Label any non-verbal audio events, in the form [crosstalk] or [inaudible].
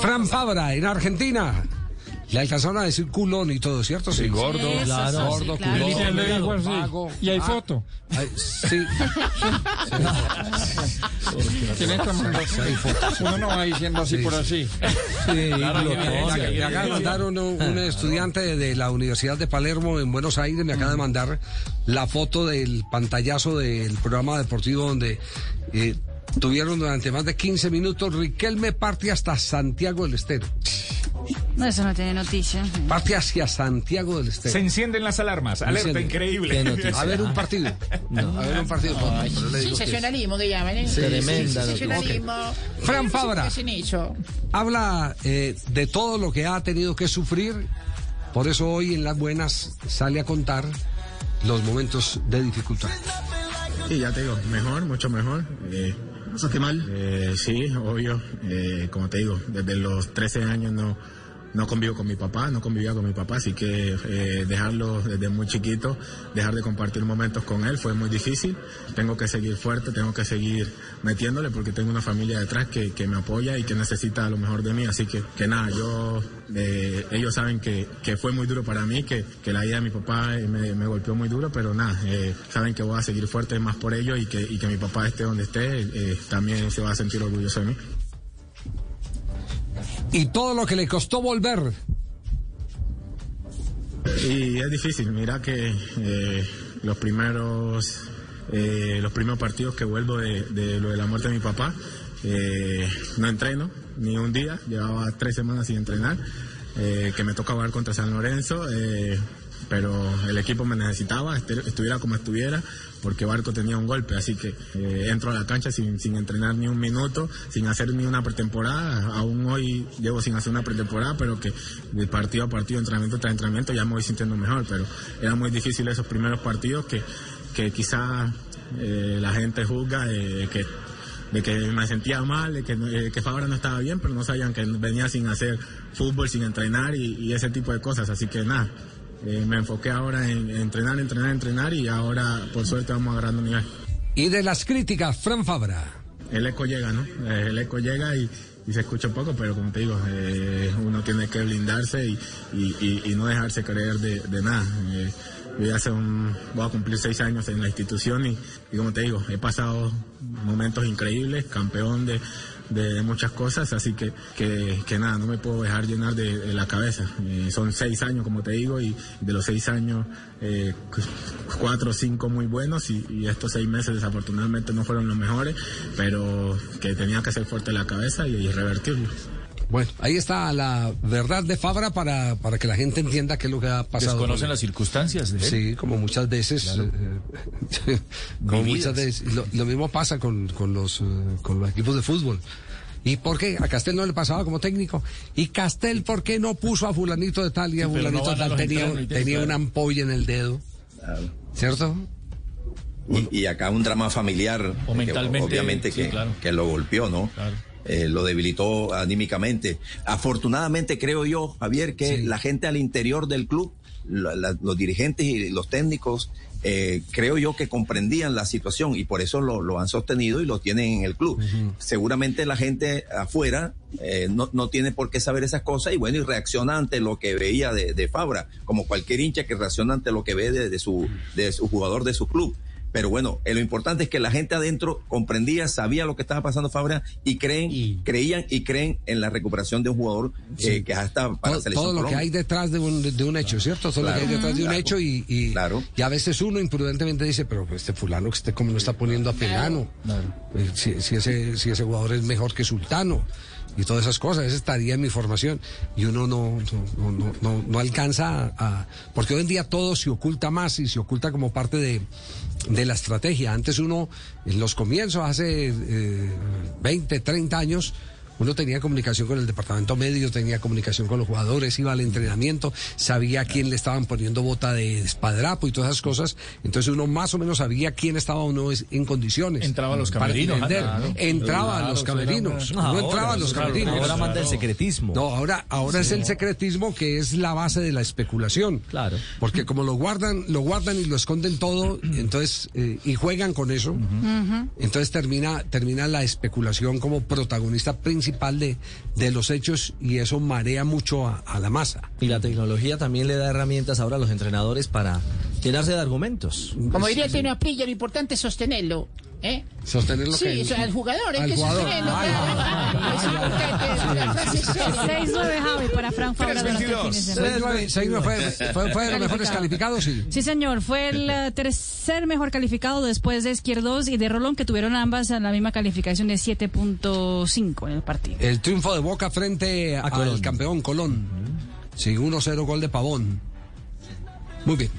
Fran Fabra, en Argentina. Le alcanzaron a decir culón y todo, ¿cierto? Sí, gordo. Eso, Claro, gordo, sí, claro. culón. Felipe le dijo así. vago. Y hay Ah, foto. ay, sí. Tiene que mandar- Uno no va diciendo así por así. Me me acaba de mandar uno- un estudiante de la Universidad de Palermo en Buenos Aires, me acaba de mandar la foto del pantallazo del programa deportivo donde eh, tuvieron durante más de 15 minutos Riquelme parte hasta Santiago del Estero. No, eso no tiene noticia. Parte hacia Santiago del Estero. Se encienden las alarmas. Alerta Enciende. increíble. A ver un partido. A ver un partido. Digo que- Sensacionalismo que llaman, ¿eh? Tremenda Sensacionalismo. Fran Sí, Fabra. Habla eh, de todo lo que ha tenido que sufrir. Por eso hoy en Las Buenas sale a contar los momentos de dificultad. Sí, ya te digo, mejor, mucho mejor. Eh, ¿Pasaste mal? eh, sí, obvio. Eh, como te digo, desde los 13 años no, no convivo con mi papá, no convivía con mi papá, así que eh, dejarlo desde muy chiquito, dejar de compartir momentos con él fue muy difícil. Tengo que seguir fuerte, tengo que seguir metiéndole porque tengo una familia detrás que, que me apoya y que necesita lo mejor de mí. Así que, que nada, yo, eh, ellos saben que, que fue muy duro para mí, que, que la vida de mi papá eh, me, me golpeó muy duro, pero nada, eh, saben que voy a seguir fuerte más por ellos y que, y que mi papá esté donde esté, eh, también se va a sentir orgulloso de mí. Y todo lo que le costó volver. Y es difícil, mira que eh, los primeros eh, los primeros partidos que vuelvo de, lo de la muerte de mi papá, eh, no entreno ni un día, llevaba tres semanas sin entrenar, que me toca jugar contra San Lorenzo, pero el equipo me necesitaba, este- estuviera como estuviera, porque Barco tenía un golpe, así que eh, entro a la cancha sin, sin entrenar ni un minuto, sin hacer ni una pretemporada, aún hoy llevo sin hacer una pretemporada, pero que de partido a partido, entrenamiento tras entrenamiento ya me voy sintiendo mejor, pero era muy difícil esos primeros partidos que, que quizá eh, la gente juzga eh, que de que me sentía mal, de que, que Fabra no estaba bien, pero no sabían que venía sin hacer fútbol, sin entrenar y ese tipo de cosas. Así que nada, eh, me enfoqué ahora en, en entrenar, entrenar, entrenar y ahora por suerte vamos agarrando nivel. Y de las críticas, Fran Fabra. El eco llega, ¿no? Eh, el eco llega y, y se escucha un poco, pero como te digo, eh, uno tiene que blindarse y, y- y- y no dejarse creer de, de nada. Eh, hace un, voy a cumplir seis años en la institución y, como te digo, he pasado momentos increíbles, campeón de, de muchas cosas, así que, que, nada, no me puedo dejar llenar de, la cabeza. Eh, son seis años, como te digo, y de los seis años, eh, cuatro o cinco muy buenos y, estos seis meses desafortunadamente no fueron los mejores, pero que tenía que ser fuerte la cabeza y, y revertirlo. Bueno, ahí está la verdad de Fabra para, para que la gente entienda qué es lo que ha pasado. Desconocen las circunstancias de él. Sí, como muchas veces. eh, [laughs] como muchas veces. Lo, lo mismo pasa con, con, los, eh, con los equipos de fútbol. ¿Y por qué? A Castel no le pasaba como técnico. ¿Y Castel por qué no puso a fulanito de tal y a Sí, pero no fulanito de tal? Tenía, tiene tenía una ampolla en el dedo. ¿Cierto? Y, y acá un drama familiar, O que mentalmente, obviamente sí, que, claro. que lo golpeó, ¿no? Claro. Eh, lo debilitó anímicamente. Afortunadamente creo yo, Javier, que Sí. la gente al interior del club, la- la- los dirigentes y los técnicos, eh, creo yo que comprendían la situación y por eso lo, lo han sostenido y lo tienen en el club. Seguramente la gente afuera eh, no, no tiene por qué saber esas cosas y bueno, y reacciona ante lo que veía de, de Fabra, como cualquier hincha que reacciona ante lo que ve de, de su, de su jugador de su club. Pero bueno, eh, lo importante es que la gente adentro comprendía, sabía lo que estaba pasando Fabra y creen, creían y creen en la recuperación de un jugador eh, que hasta para todo, selección todo lo que hay detrás de un, de un hecho, ¿cierto? Todo lo que hay detrás de un Claro. hecho y, y, Claro. y a veces uno imprudentemente dice, pero pues, este fulano que este como no está poniendo a Pelano, Eh, si, si ese, si ese jugador es mejor que Sultano y todas esas cosas, esa estaría en mi formación y uno no, no, no, no, no alcanza a, porque hoy en día todo se oculta más y se oculta como parte de, de la estrategia. Antes uno, en los comienzos, hace eh, 20, 30 años, uno tenía comunicación con el departamento médico, tenía comunicación con los jugadores, iba al entrenamiento, sabía a quién le estaban poniendo bota de espadrapo y todas esas cosas. Entonces uno más o menos sabía quién estaba o no es- en condiciones. Entraba a los camerinos, ah, claro. Entraba a los camerinos. No entraba a los claro, camerinos. Ahora manda el secretismo. No, ahora, ahora es el secretismo que es la base de la especulación. Claro. Porque como lo guardan, lo guardan y lo esconden todo, entonces, eh, y juegan con eso, entonces termina, termina la especulación como protagonista principal principal de, de los hechos y eso marea mucho a, a la masa. Y la tecnología también le da herramientas ahora a los entrenadores para llenarse de argumentos. Como diría Tino Aprilla, lo importante es sostenerlo. ¿Eh? Sostener lo Sí, que... o sea, al jugador hay Al que jugador. sostenerlo. Seria. 6-9 Javi para Frank Fabra durante el fin de semana. 6-9 6-9 fue, fue, fue de los mejores calificados, sí. Sí, señor. Fue el eh, tercer mejor calificado después de Izquierdos y de Rolón, que tuvieron ambas la misma calificación de 7.5 en el partido. El triunfo de Boca frente al Colón. campeón Colón. Sí, 1-0 gol de Pavón. Muy bien.